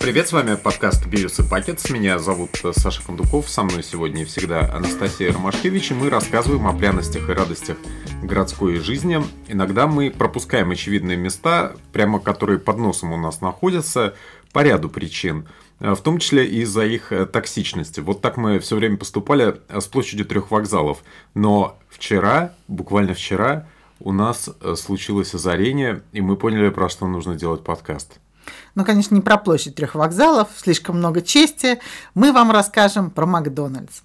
Привет, с вами подкаст «Бирюс и Пакетс». Меня зовут Саша Кондуков, со мной сегодня и всегда Анастасия Ромашкевич, и мы рассказываем о пряностях и радостях городской жизни. Иногда мы пропускаем очевидные места, прямо которые под носом у нас находятся, по ряду причин в том числе из-за их токсичности. Вот так мы все время поступали с площадью трех вокзалов. Но вчера, буквально вчера, у нас случилось озарение, и мы поняли, про что нужно делать подкаст. Ну, конечно, не про площадь трех вокзалов, слишком много чести. Мы вам расскажем про Макдональдс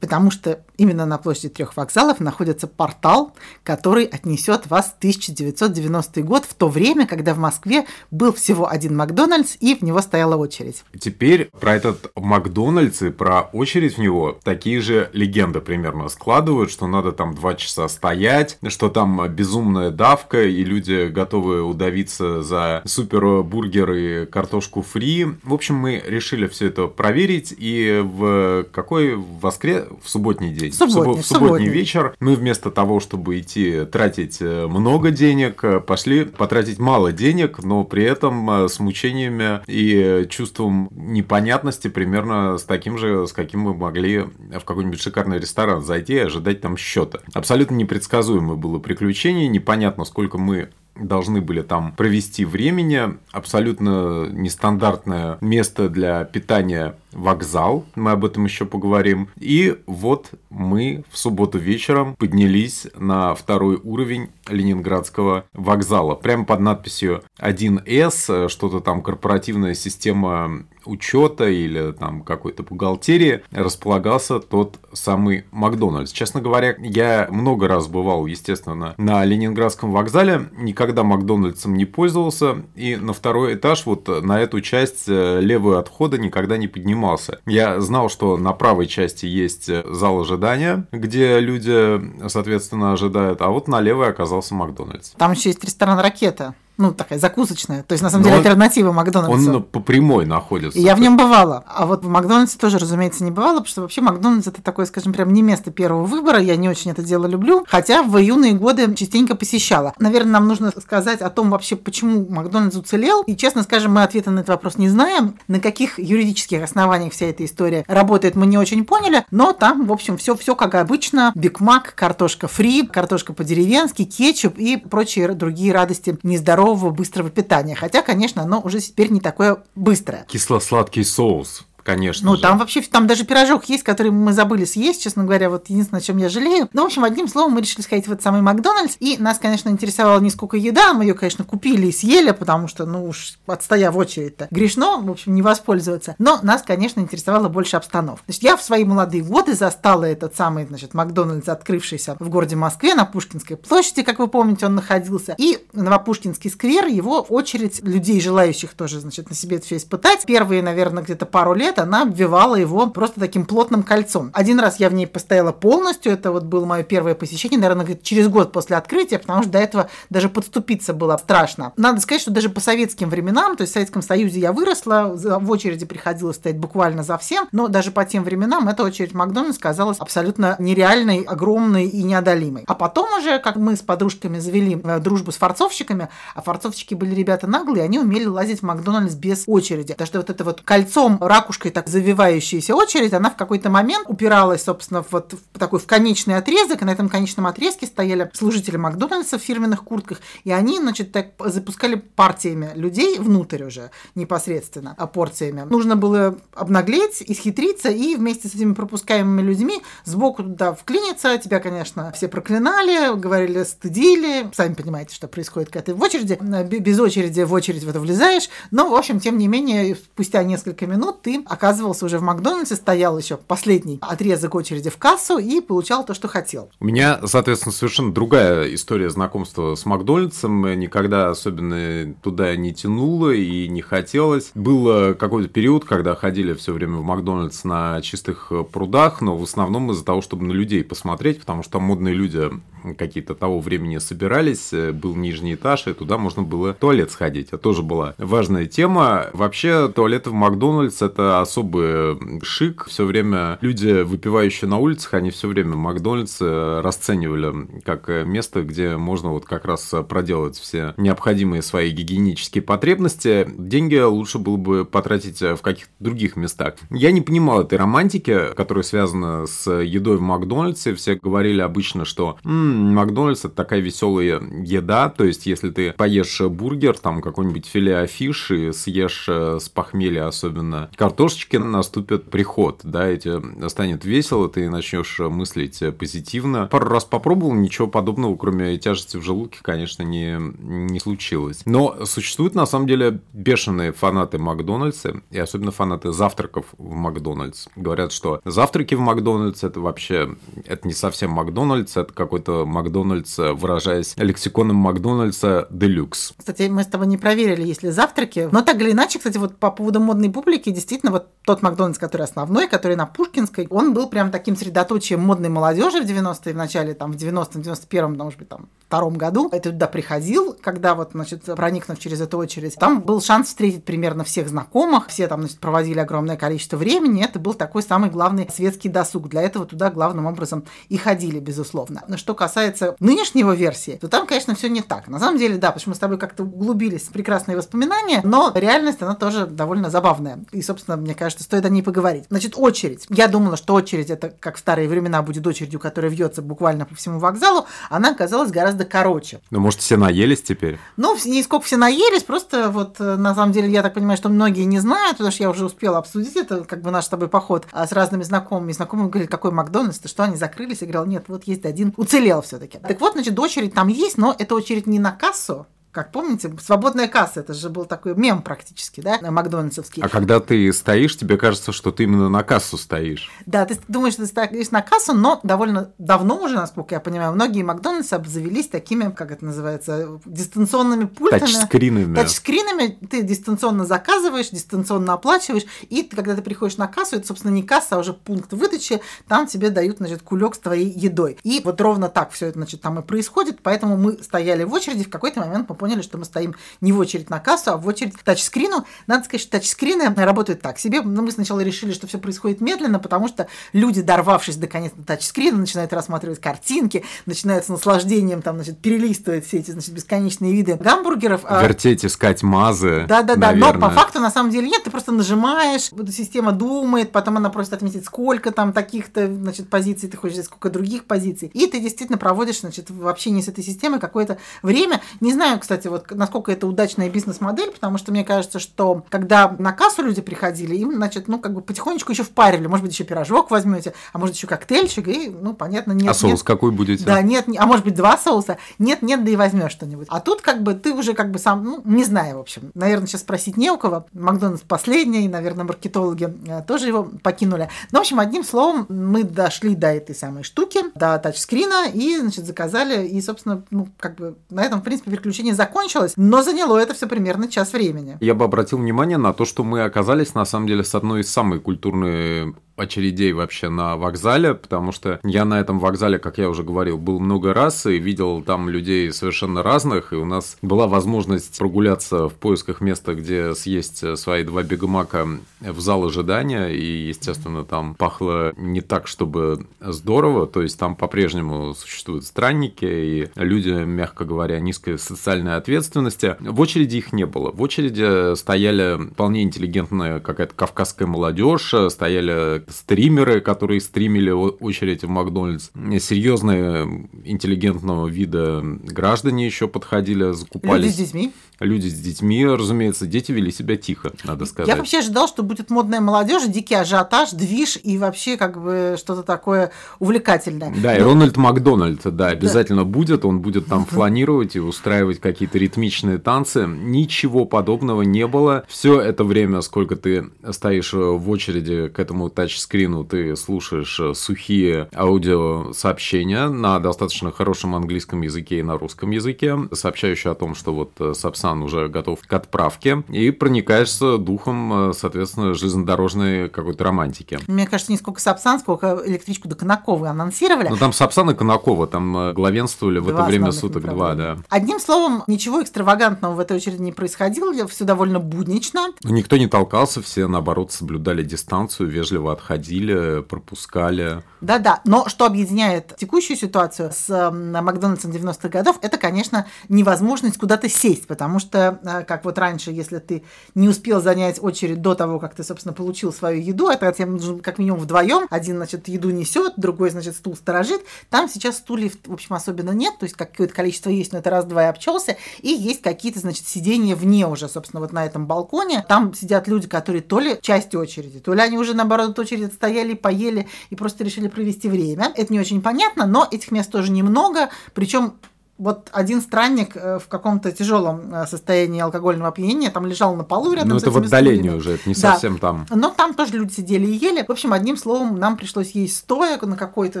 потому что именно на площади трех вокзалов находится портал, который отнесет вас в 1990 год, в то время, когда в Москве был всего один Макдональдс, и в него стояла очередь. Теперь про этот Макдональдс и про очередь в него такие же легенды примерно складывают, что надо там два часа стоять, что там безумная давка, и люди готовы удавиться за супербургер и картошку фри. В общем, мы решили все это проверить, и в какой воскрес в субботний день. Субботний, в, субботний, вечер мы вместо того, чтобы идти тратить э, много денег, э, пошли потратить мало денег, но при этом э, с мучениями и чувством непонятности примерно с таким же, с каким мы могли в какой-нибудь шикарный ресторан зайти и ожидать там счета. Абсолютно непредсказуемое было приключение, непонятно, сколько мы должны были там провести времени. Абсолютно нестандартное место для питания вокзал, мы об этом еще поговорим. И вот мы в субботу вечером поднялись на второй уровень Ленинградского вокзала. Прямо под надписью 1С, что-то там корпоративная система учета или там какой-то бухгалтерии располагался тот самый Макдональдс. Честно говоря, я много раз бывал, естественно, на Ленинградском вокзале, никогда Макдональдсом не пользовался, и на второй этаж вот на эту часть э, левую отхода никогда не поднимался. Я знал, что на правой части есть зал ожидания, где люди, соответственно, ожидают, а вот на левой оказался Макдональдс. Там еще есть ресторан «Ракета» ну, такая закусочная. То есть, на самом деле, он, альтернатива Макдональдсу. Он по прямой находится. И я в нем бывала. А вот в Макдональдсе тоже, разумеется, не бывала, потому что вообще Макдональдс это такое, скажем, прям не место первого выбора. Я не очень это дело люблю. Хотя в юные годы частенько посещала. Наверное, нам нужно сказать о том вообще, почему Макдональдс уцелел. И, честно скажем, мы ответа на этот вопрос не знаем. На каких юридических основаниях вся эта история работает, мы не очень поняли. Но там, в общем, все, все как обычно. Биг Мак, картошка фри, картошка по-деревенски, кетчуп и прочие другие радости нездоровые здорового, быстрого питания. Хотя, конечно, оно уже теперь не такое быстрое. Кисло-сладкий соус конечно. Ну, же. там вообще, там даже пирожок есть, который мы забыли съесть, честно говоря, вот единственное, о чем я жалею. Ну, в общем, одним словом, мы решили сходить в этот самый Макдональдс, и нас, конечно, интересовала не сколько еда, мы ее, конечно, купили и съели, потому что, ну уж, отстоя в очередь-то, грешно, в общем, не воспользоваться. Но нас, конечно, интересовала больше обстановка. Значит, я в свои молодые годы застала этот самый, значит, Макдональдс, открывшийся в городе Москве на Пушкинской площади, как вы помните, он находился, и Новопушкинский сквер, его очередь людей, желающих тоже, значит, на себе это все испытать. Первые, наверное, где-то пару лет лет она обвивала его просто таким плотным кольцом. Один раз я в ней постояла полностью, это вот было мое первое посещение, наверное, через год после открытия, потому что до этого даже подступиться было страшно. Надо сказать, что даже по советским временам, то есть в Советском Союзе я выросла, в очереди приходилось стоять буквально за всем, но даже по тем временам эта очередь Макдональдс казалась абсолютно нереальной, огромной и неодолимой. А потом уже, как мы с подружками завели э, дружбу с форцовщиками, а форцовщики были ребята наглые, они умели лазить в Макдональдс без очереди. Потому что вот это вот кольцом, ракушкой узкой так завивающаяся очередь, она в какой-то момент упиралась, собственно, вот в такой в конечный отрезок, и на этом конечном отрезке стояли служители Макдональдса в фирменных куртках, и они, значит, так запускали партиями людей внутрь уже непосредственно, а порциями. Нужно было обнаглеть, исхитриться, и вместе с этими пропускаемыми людьми сбоку туда вклиниться. Тебя, конечно, все проклинали, говорили, стыдили. Сами понимаете, что происходит, когда ты в очереди, без очереди в очередь в это влезаешь. Но, в общем, тем не менее, спустя несколько минут ты оказывался уже в Макдональдсе, стоял еще последний отрезок очереди в кассу и получал то, что хотел. У меня, соответственно, совершенно другая история знакомства с Макдональдсом. Никогда особенно туда не тянуло и не хотелось. Был какой-то период, когда ходили все время в Макдональдс на чистых прудах, но в основном из-за того, чтобы на людей посмотреть, потому что модные люди какие-то того времени собирались, был нижний этаж, и туда можно было в туалет сходить. Это тоже была важная тема. Вообще, туалеты в Макдональдс – это особый шик. Все время люди, выпивающие на улицах, они все время Макдональдс э, расценивали как место, где можно вот как раз проделать все необходимые свои гигиенические потребности. Деньги лучше было бы потратить в каких-то других местах. Я не понимал этой романтики, которая связана с едой в Макдональдсе. Все говорили обычно, что м-м, Макдональдс это такая веселая еда, то есть если ты поешь бургер, там какой-нибудь филе афиш съешь э, с похмелья особенно картошечки, наступит приход, да, и тебе станет весело, ты начнешь мыслить позитивно. Пару раз попробовал, ничего подобного, кроме тяжести в желудке, конечно, не, не случилось. Но существуют, на самом деле, бешеные фанаты Макдональдса, и особенно фанаты завтраков в Макдональдс. Говорят, что завтраки в Макдональдс это вообще, это не совсем Макдональдс, это какой-то Макдональдс, выражаясь лексиконом Макдональдса, делюкс. Кстати, мы с тобой не проверили, если завтраки. Но так или иначе, кстати, вот по поводу модной публики, действительно, вот тот Макдональдс, который основной, который на Пушкинской, он был прям таким средоточием модной молодежи в 90-е, в начале, там, в 90-м, 91-м, может быть, там, втором году. Это туда приходил, когда вот, значит, проникнув через эту очередь, там был шанс встретить примерно всех знакомых, все там, значит, проводили огромное количество времени, это был такой самый главный светский досуг. Для этого туда главным образом и ходили, безусловно. Но что касается нынешнего версии, то там, конечно, все не так. На самом деле, да, что мы с тобой как-то углубились в прекрасные воспоминания, но реальность, она тоже довольно забавная. И, собственно, мне кажется, стоит о ней поговорить. Значит, очередь. Я думала, что очередь, это как в старые времена будет очередью, которая вьется буквально по всему вокзалу, она оказалась гораздо короче. Ну, может, все наелись теперь? Ну, не сколько все наелись, просто вот э, на самом деле я так понимаю, что многие не знают, потому что я уже успела обсудить это, как бы наш с тобой поход а, с разными знакомыми. Знакомые говорили, какой Макдональдс, ты что, они закрылись? Я говорила, нет, вот есть один, уцелел все-таки. Так вот, значит, очередь там есть, но эта очередь не на кассу, как помните, свободная касса, это же был такой мем практически, да, макдональдсовский. А когда ты стоишь, тебе кажется, что ты именно на кассу стоишь. Да, ты думаешь, что ты стоишь на кассу, но довольно давно уже, насколько я понимаю, многие Макдональдсы обзавелись такими, как это называется, дистанционными пультами. Тачскринами. Тачскринами. Ты дистанционно заказываешь, дистанционно оплачиваешь, и когда ты приходишь на кассу, это, собственно, не касса, а уже пункт выдачи, там тебе дают, значит, кулек с твоей едой. И вот ровно так все это, значит, там и происходит, поэтому мы стояли в очереди, в какой-то момент мы поняли, что мы стоим не в очередь на кассу, а в очередь к тачскрину. Надо сказать, что тачскрины работают так себе. Но мы сначала решили, что все происходит медленно, потому что люди, дорвавшись до конец тачскрина, начинают рассматривать картинки, начинают с наслаждением там, значит, перелистывать все эти значит, бесконечные виды гамбургеров. А Вертеть, искать мазы. Да-да-да, но по факту на самом деле нет, ты просто нажимаешь, система думает, потом она просит отметить, сколько там таких-то значит, позиций ты хочешь, сколько других позиций. И ты действительно проводишь значит, в общении с этой системой какое-то время. Не знаю, кстати, вот насколько это удачная бизнес-модель, потому что мне кажется, что когда на кассу люди приходили, им, значит, ну, как бы потихонечку еще впаривали. Может быть, еще пирожок возьмете, а может, еще коктейльчик, и, ну, понятно, нет. А соус нет. какой будете? Да, нет, а может быть, два соуса. Нет, нет, да и возьмешь что-нибудь. А тут, как бы, ты уже, как бы, сам, ну, не знаю, в общем. Наверное, сейчас спросить не у кого. Макдональдс последний, наверное, маркетологи э, тоже его покинули. Но, в общем, одним словом, мы дошли до этой самой штуки, до тачскрина, и, значит, заказали, и, собственно, ну, как бы, на этом, в принципе, переключение закончилось но заняло это все примерно час времени. Я бы обратил внимание на то, что мы оказались на самом деле с одной из самых культурных очередей вообще на вокзале, потому что я на этом вокзале, как я уже говорил, был много раз и видел там людей совершенно разных, и у нас была возможность прогуляться в поисках места, где съесть свои два бигмака в зал ожидания, и, естественно, там пахло не так, чтобы здорово, то есть там по-прежнему существуют странники и люди, мягко говоря, низкой социальной ответственности. В очереди их не было. В очереди стояли вполне интеллигентная какая-то кавказская молодежь, стояли стримеры, которые стримили очередь в Макдональдс, серьезные интеллигентного вида граждане еще подходили, закупались. Люди с детьми? Люди с детьми, разумеется, дети вели себя тихо, надо сказать. Я вообще ожидал, что будет модная молодежь, дикий ажиотаж, движ и вообще как бы что-то такое увлекательное. Да, Но... и Рональд Макдональд, да, обязательно да. будет, он будет там фланировать и устраивать какие-то ритмичные танцы. Ничего подобного не было. Все это время, сколько ты стоишь в очереди к этому тачскрину, ты слушаешь сухие аудиосообщения на достаточно хорошем английском языке и на русском языке, сообщающие о том, что вот Сапсан Nissan уже готов к отправке, и проникаешься духом, э, соответственно, железнодорожной какой-то романтики. Мне кажется, не сколько Сапсан, сколько электричку до Конакова анонсировали. Ну, там Сапсан и Конакова, там э, главенствовали в это время суток два, да. Одним словом, ничего экстравагантного в этой очереди не происходило, все довольно буднично. Никто не толкался, все, наоборот, соблюдали дистанцию, вежливо отходили, пропускали. Да-да, но что объединяет текущую ситуацию с Макдональдсом 90-х годов, это, конечно, невозможность куда-то сесть, потому что, э, как вот раньше, если ты не успел занять очередь до того, как ты, собственно, получил свою еду, это тебе нужно как минимум вдвоем, один, значит, еду несет, другой, значит, стул сторожит, там сейчас стульев, в общем, особенно нет, то есть какое-то количество есть, но это раз-два и обчелся, и есть какие-то, значит, сидения вне уже, собственно, вот на этом балконе, там сидят люди, которые то ли часть очереди, то ли они уже, наоборот, очередь стояли, поели и просто решили провести время. Это не очень понятно, но этих мест тоже немного, причем вот один странник э, в каком-то тяжелом э, состоянии алкогольного опьянения там лежал на полу рядом Ну, с это в отдалении уже, это не Да. совсем там. Но там тоже люди сидели и ели. В общем, одним словом, нам пришлось есть стоя на какой-то,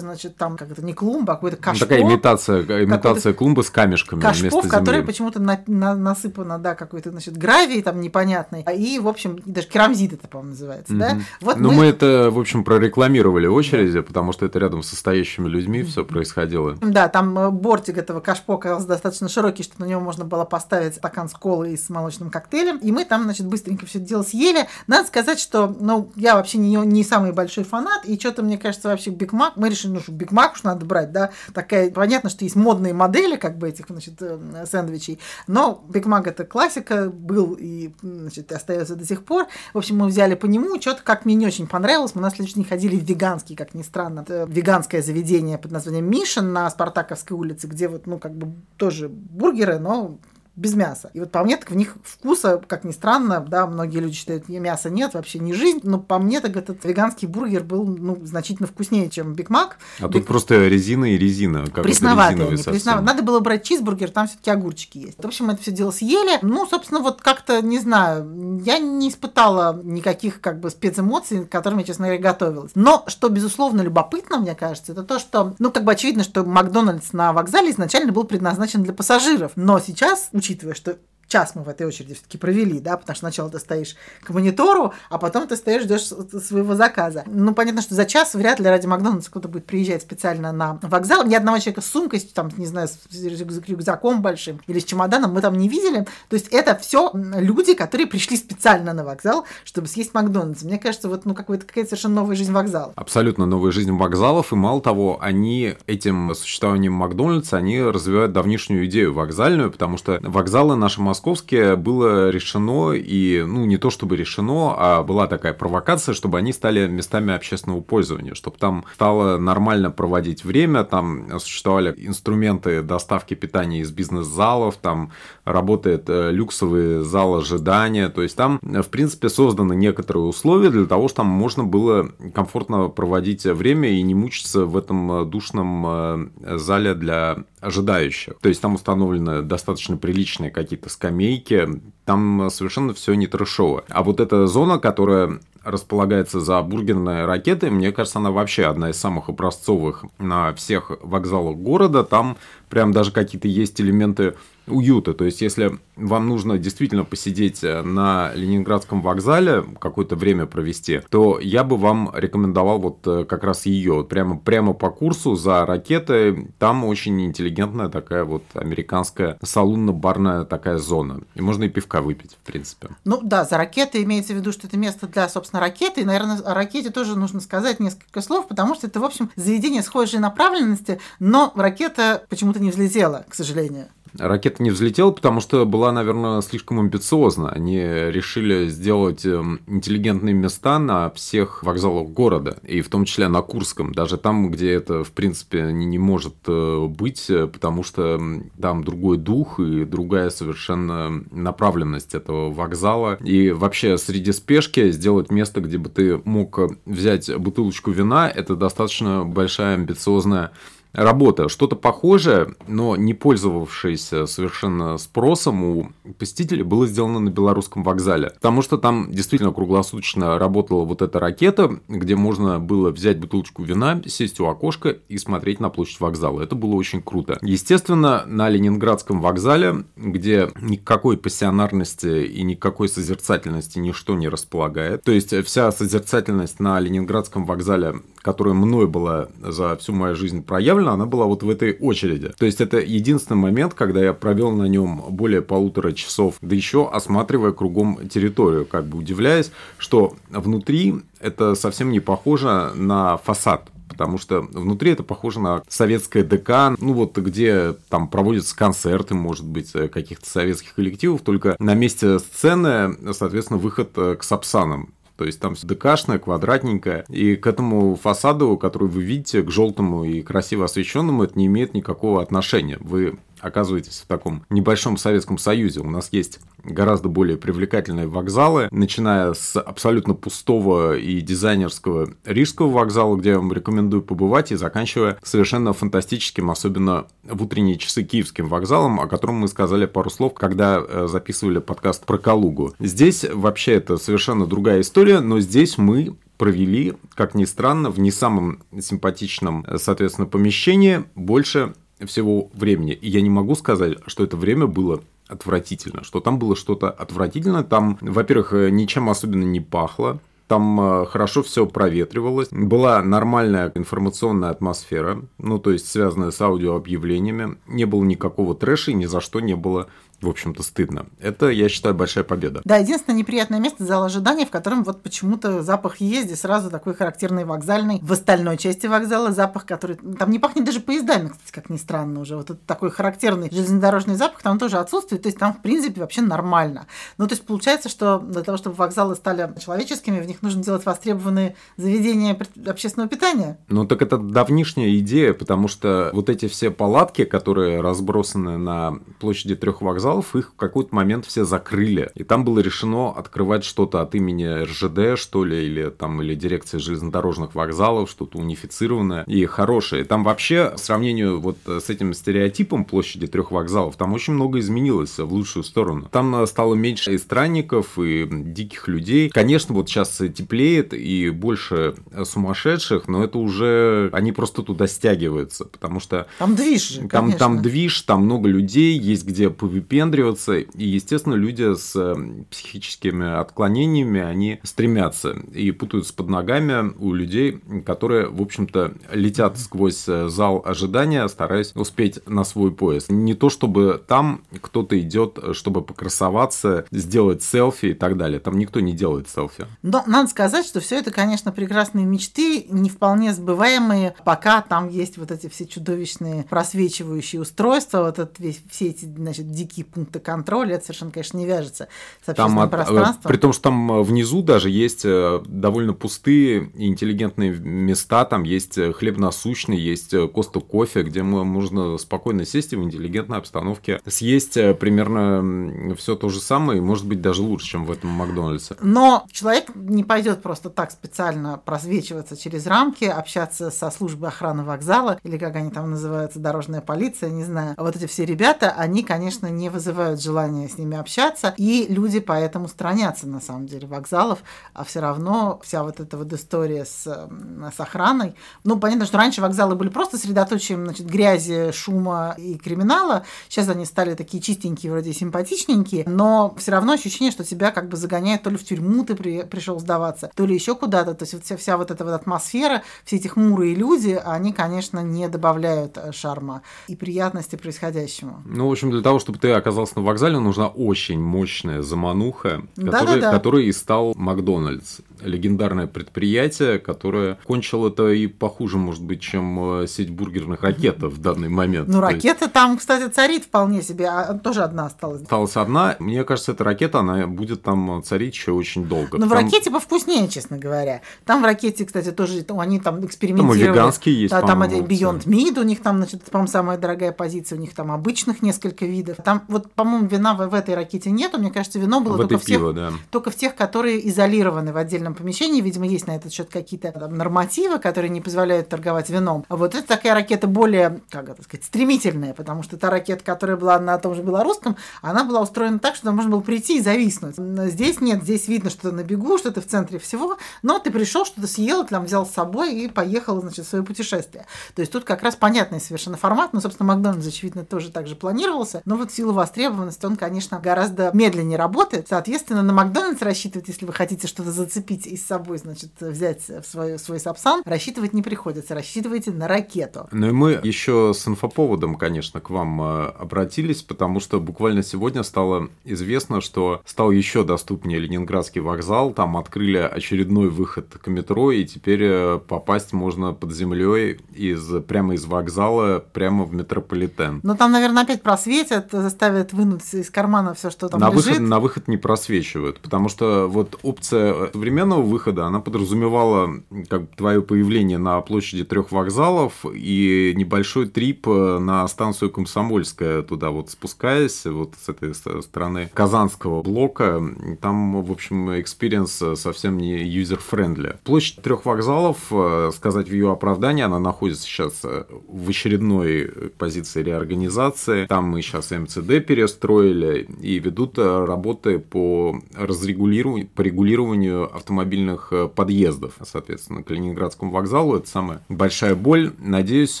значит, там, как это, не клумба, а какой-то Ну, кашпо. Такая имитация, имитация клумбы с камешками Кашпо, вместо в земли. почему-то на- на- насыпано, да, какой-то, значит, гравий там непонятный. И, в общем, даже керамзит это, по-моему, называется, да? Мгм. Вот Ну, мы- мы это, в общем, прорекламировали очереди, потому что это рядом со стоящими людьми все происходило. Да, там э, бортик этого кашпо оказался достаточно широкий, что на него можно было поставить стакан с колой и с молочным коктейлем. И мы там, значит, быстренько все это дело съели. Надо сказать, что, ну, я вообще не, не самый большой фанат, и что-то, мне кажется, вообще Биг Мак, мы решили, ну, что Биг Мак уж надо брать, да, такая, понятно, что есть модные модели, как бы, этих, значит, э, сэндвичей, но Биг Мак это классика, был и, значит, остается до сих пор. В общем, мы взяли по нему, что-то как мне не очень понравилось, мы на следующий день ходили в веганский, как ни странно, это веганское заведение под названием Мишин на Спартаковской улице, где вот, ну, как бы тоже бургеры, но без мяса. И вот по мне так в них вкуса, как ни странно, да, многие люди считают, «Не, мяса нет, вообще не жизнь, но по мне так этот веганский бургер был, ну, значительно вкуснее, чем Биг Мак. А тут просто резина и резина. Как Пресноватые, они пресноватые. Надо было брать чизбургер, там все-таки огурчики есть. В общем, это все дело съели. Ну, собственно, вот как-то, не знаю, я не испытала никаких как бы спецэмоций, к которым я, честно говоря, готовилась. Но, что, безусловно, любопытно, мне кажется, это то, что, ну, как бы очевидно, что Макдональдс на вокзале изначально был предназначен для пассажиров. Но сейчас, учитывая, что час мы в этой очереди все-таки провели, да, потому что сначала ты стоишь к монитору, а потом ты стоишь, ждешь своего заказа. Ну, понятно, что за час вряд ли ради Макдональдса кто-то будет приезжать специально на вокзал. Ни одного человека с сумкой, там, не знаю, с рюкзаком большим или с чемоданом мы там не видели. То есть это все люди, которые пришли специально на вокзал, чтобы съесть Макдональдс. Мне кажется, вот, ну, какая-то совершенно новая жизнь вокзала. Абсолютно новая жизнь вокзалов, и мало того, они этим существованием Макдональдса, они развивают давнишнюю идею вокзальную, потому что вокзалы наши московские было решено, и, ну, не то чтобы решено, а была такая провокация, чтобы они стали местами общественного пользования, чтобы там стало нормально проводить время, там существовали инструменты доставки питания из бизнес-залов, там работает э, люксовый зал ожидания, то есть там, в принципе, созданы некоторые условия для того, чтобы там можно было комфортно проводить время и не мучиться в этом э, душном э, зале для ожидающих. То есть там установлены достаточно приличные какие-то скамейки, там совершенно все не трешово. А вот эта зона, которая располагается за бургерной ракетой, мне кажется, она вообще одна из самых образцовых на всех вокзалах города. Там прям даже какие-то есть элементы уюта. То есть, если вам нужно действительно посидеть на Ленинградском вокзале, какое-то время провести, то я бы вам рекомендовал вот как раз ее. Вот прямо, прямо по курсу за ракетой. Там очень интеллигентная такая вот американская салунно-барная такая зона. И можно и пивка выпить, в принципе. Ну да, за ракетой имеется в виду, что это место для, собственно, ракеты. И, наверное, о ракете тоже нужно сказать несколько слов, потому что это, в общем, заведение схожей направленности, но ракета почему-то не взлетела, к сожалению. Ракета не взлетела, потому что была, наверное, слишком амбициозна. Они решили сделать эм, интеллигентные места на всех вокзалах города, и в том числе на Курском, даже там, где это, в принципе, не, может э, быть, потому что там другой дух и другая совершенно направленность этого вокзала. И вообще среди спешки сделать место, где бы ты мог взять бутылочку вина, это достаточно большая амбициозная работа. Что-то похожее, но не пользовавшееся совершенно спросом у посетителей было сделано на белорусском вокзале. Потому что там действительно круглосуточно работала вот эта ракета, где можно было взять бутылочку вина, сесть у окошка и смотреть на площадь вокзала. Это было очень круто. Естественно, на Ленинградском вокзале, где никакой пассионарности и никакой созерцательности ничто не располагает. То есть вся созерцательность на Ленинградском вокзале которая мной была за всю мою жизнь проявлена, она была вот в этой очереди. То есть это единственный момент, когда я провел на нем более полутора часов, да еще осматривая кругом территорию, как бы удивляясь, что внутри это совсем не похоже на фасад потому что внутри это похоже на советское ДК, ну вот где там проводятся концерты, может быть, каких-то советских коллективов, только на месте сцены, соответственно, выход э, к Сапсанам. То есть там все ДКшное, квадратненькое. И к этому фасаду, который вы видите, к желтому и красиво освещенному, это не имеет никакого отношения. Вы оказываетесь в таком небольшом Советском Союзе. У нас есть гораздо более привлекательные вокзалы, начиная с абсолютно пустого и дизайнерского Рижского вокзала, где я вам рекомендую побывать, и заканчивая совершенно фантастическим, особенно в утренние часы киевским вокзалом, о котором мы сказали пару слов, когда э, записывали подкаст про Калугу. Здесь вообще это совершенно другая история, но здесь мы провели, как ни странно, в не самом симпатичном, э, соответственно, помещении больше всего времени. И я не могу сказать, что это время было отвратительно, что там было что-то отвратительное. Там, во-первых, э, ничем особенно не пахло. Там э, хорошо все проветривалось. Была нормальная информационная атмосфера, ну, то есть связанная с аудиообъявлениями. Не было никакого трэша и ни за что не было в общем-то, стыдно. Это, я считаю, большая победа. Да, единственное неприятное место зал ожидания, в котором вот почему-то запах езди сразу такой характерный вокзальный. В остальной части вокзала запах, который... Там не пахнет даже поездами, кстати, как ни странно уже. Вот этот такой характерный железнодорожный запах там тоже отсутствует. То есть там, в принципе, вообще нормально. Ну, то есть получается, что для того, чтобы вокзалы стали человеческими, в них нужно делать востребованные заведения общественного питания. Ну, так это давнишняя идея, потому что вот эти все палатки, которые разбросаны на площади трех вокзалов, вокзалов, их в какой-то момент все закрыли. И там было решено открывать что-то от имени РЖД, что ли, или там, или дирекции железнодорожных вокзалов, что-то унифицированное и хорошее. Там вообще, в сравнении вот с этим стереотипом площади трех вокзалов, там очень много изменилось в лучшую сторону. Там стало меньше и странников, и диких людей. Конечно, вот сейчас теплеет и больше сумасшедших, но это уже они просто туда стягиваются, потому что там движ, же, там, там движ, там много людей, есть где PvP выпендриваться. И, естественно, люди с э, психическими отклонениями, они стремятся и путаются под ногами у людей, которые, в общем-то, летят сквозь э, зал ожидания, стараясь успеть на свой поезд. Не то, чтобы там кто-то идет, чтобы покрасоваться, сделать селфи и так далее. Там никто не делает селфи. Но надо сказать, что все это, конечно, прекрасные мечты, не вполне сбываемые, пока там есть вот эти все чудовищные просвечивающие устройства, вот этот весь, все эти, значит, дикие пункты контроля, это совершенно, конечно, не вяжется с общественным там, пространством. При том, что там э, внизу даже есть э, довольно пустые и интеллигентные места, там есть э, хлеб насущный, есть Коста кофе, где можно спокойно сесть и в интеллигентной обстановке съесть примерно все то же самое, и может быть даже лучше, чем в этом Макдональдсе. Но человек не пойдет просто так специально просвечиваться через рамки, общаться со службой охраны вокзала, или как они там называются, дорожная полиция, не знаю. А вот эти все ребята, они, конечно, не вызывают желания с ними общаться, и люди поэтому странятся, на самом деле, вокзалов, а все равно вся вот эта вот история с, с охраной. Ну, понятно, что раньше вокзалы были просто средоточием, значит, грязи, шума и криминала, сейчас они стали такие чистенькие, вроде симпатичненькие, но все равно ощущение, что тебя как бы загоняют то ли в тюрьму ты при, пришел сдаваться, то ли еще куда-то, то есть вот вся, вся вот эта вот атмосфера, все эти хмурые люди, они, конечно, не добавляют э, шарма и приятности происходящему. Ну, в общем, для того, чтобы ты оказался на вокзале, нужна очень мощная замануха, которая, которой и стал Макдональдс легендарное предприятие, которое кончило это и похуже, может быть, чем э, сеть бургерных ракетов в данный момент. Ну, ракета есть... там, кстати, царит вполне себе, а тоже одна осталась. Осталась одна. Мне кажется, эта ракета, она будет там царить еще очень долго. Но там... в ракете повкуснее, честно говоря. Там в ракете, кстати, тоже они там экспериментировали. Там веганские есть, да, Там Beyond Meat, у них там, значит, по-моему, самая дорогая позиция, у них там обычных несколько видов. Там вот, по-моему, вина в, в этой ракете нету, мне кажется, вино было в только, в тех, пиво, да. только в тех, которые изолированы в отдельном помещении. Видимо, есть на этот счет какие-то там, нормативы, которые не позволяют торговать вином. А вот это такая ракета более, как это сказать, стремительная, потому что та ракета, которая была на том же белорусском, она была устроена так, что можно было прийти и зависнуть. Здесь нет, здесь видно, что ты на бегу, что ты в центре всего, но ты пришел, что-то съел, там взял с собой и поехал, значит, в свое путешествие. То есть тут как раз понятный совершенно формат, но, собственно, Макдональдс, очевидно, тоже так же планировался, но вот в силу востребованности он, конечно, гораздо медленнее работает. Соответственно, на Макдональдс рассчитывать, если вы хотите что-то зацепить и с собой, значит, взять в свой, свой Сапсан, рассчитывать не приходится. Рассчитывайте на ракету. Ну и мы еще с инфоповодом, конечно, к вам э, обратились, потому что буквально сегодня стало известно, что стал еще доступнее Ленинградский вокзал. Там открыли очередной выход к метро, и теперь э, попасть можно под землей из, прямо из вокзала, прямо в метрополитен. Но там, наверное, опять просветят, заставят вынуть из кармана все, что там на лежит. Выход, на выход не просвечивают, потому что вот опция современного выхода, она подразумевала как твое появление на площади трех вокзалов и небольшой трип э, на станцию Комсомольская, туда вот спускаясь, вот с этой стороны Казанского блока, там, в общем, experience совсем не user-friendly. Площадь трех вокзалов, э, сказать в ее оправдании, она находится сейчас э, в очередной позиции реорганизации. Там мы сейчас МЦД перестроили и ведут работы по разрегулированию, по регулированию автомобильных подъездов, соответственно, к Ленинградскому вокзалу. Это самая большая боль. Надеюсь,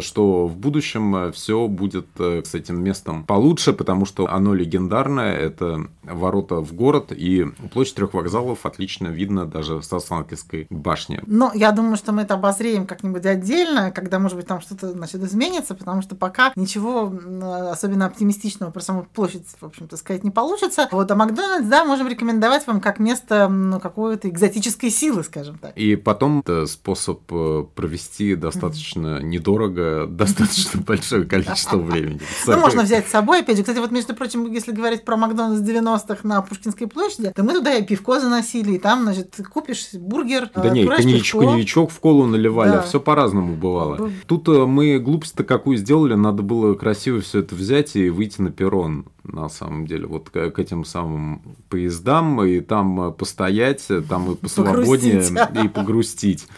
что в будущем все будет с этим местом получше, потому что оно легендарное. Это ворота в город, и площадь трех вокзалов отлично видно даже с Останкинской башни. Но я думаю, что мы это обозреем как-нибудь отдельно, когда, может быть, там что-то значит, изменится, потому что пока ничего особенно оптимистичного про саму площадь, в общем-то, сказать не получится. Вот, а Макдональдс, да, можем рекомендовать вам как место ну, какой-то экзотической силы, скажем так. И потом это способ э, провести достаточно недорого, достаточно большое количество времени. Ну, можно взять с собой, опять же. Кстати, вот, между прочим, если говорить про Макдональдс 90-х на Пушкинской площади, то мы туда и пивко заносили, и там, значит, купишь бургер, Да нет, коньячок, коньячок в колу наливали, да. все по-разному бывало. Тут э, мы глупость-то какую сделали, надо было красиво все это взять и выйти на перрон он на самом деле, вот к, к этим самым поездам, и там постоять, там и посвободнее, погрустить. и погрустить.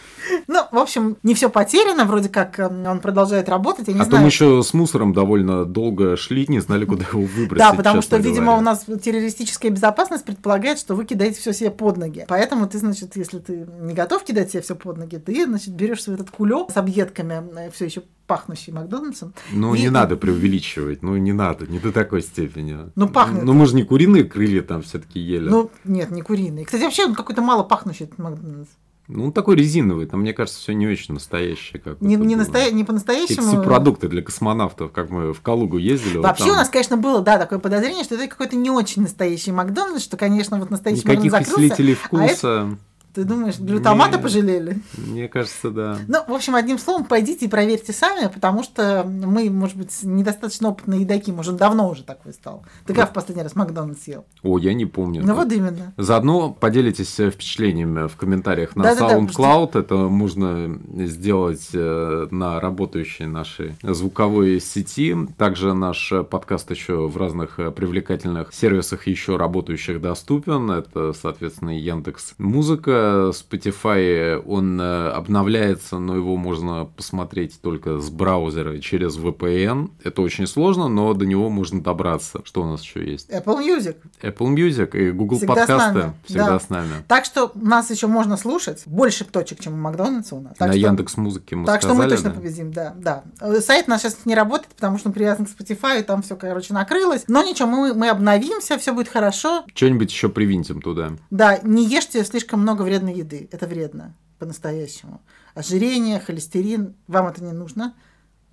Ну, в общем, не все потеряно, вроде как эм, он продолжает работать, я не а знаю. А то еще с мусором довольно долго шли, не знали, куда его выбросить. Да, потому что, говоря. видимо, у нас террористическая безопасность предполагает, что вы кидаете все себе под ноги. Поэтому ты, значит, если ты не готов кидать себе все под ноги, ты, значит, берешь свой этот кулек с объедками, э, все еще пахнущий Макдональдсом. Ну, и... не надо преувеличивать, ну, не надо, не до такой степени. Ну, пахнет. Ну, мы же не куриные крылья там все-таки ели. Ну, нет, не куриные. Кстати, вообще он какой-то мало пахнущий Макдональдс. Ну, он такой резиновый, там, мне кажется, все не очень настоящее. Как не, не, настоя... не по-настоящему. Эти продукты для космонавтов, как мы в Калугу ездили. Вообще вот у нас, конечно, было, да, такое подозрение, что это какой-то не очень настоящий Макдональдс, что, конечно, вот настоящий Никаких Макдональдс закрылся. усилителей вкуса. А это... Ты думаешь, глютамата мне, пожалели? Мне кажется, да. Ну, в общем, одним словом, пойдите и проверьте сами, потому что мы, может быть, недостаточно опытные едоки, может, давно уже такой стал. Ты как в последний раз Макдональдс съел? О, я не помню. Ну, вот именно. Заодно поделитесь впечатлениями в комментариях на да, SoundCloud. Да, да, Это можно сделать э, на работающей нашей звуковой сети. Также наш подкаст еще в разных э, привлекательных сервисах еще работающих доступен. Это, соответственно, Яндекс Музыка, Spotify, он э, обновляется, но его можно посмотреть только с браузера через VPN. Это очень сложно, но до него можно добраться. Что у нас еще есть? Apple Music. Apple Music и Google Всегда подкасты. С нами. Всегда да. с нами. Так что нас еще можно слушать. Больше точек, чем у Макдональдса у нас. Так На что... Яндекс Музыке мы Так сказали, что мы точно да? победим, да, да. Э, сайт наш сейчас не работает, потому что он привязан к Spotify, и там все, короче, накрылось. Но ничего, мы, мы обновимся, все будет хорошо. Что-нибудь еще привинтим туда. Да, не ешьте слишком много вредной еды. Это вредно по-настоящему. Ожирение, холестерин. Вам это не нужно.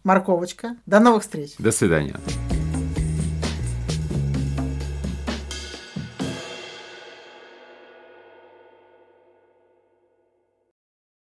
Морковочка. До новых встреч. До свидания.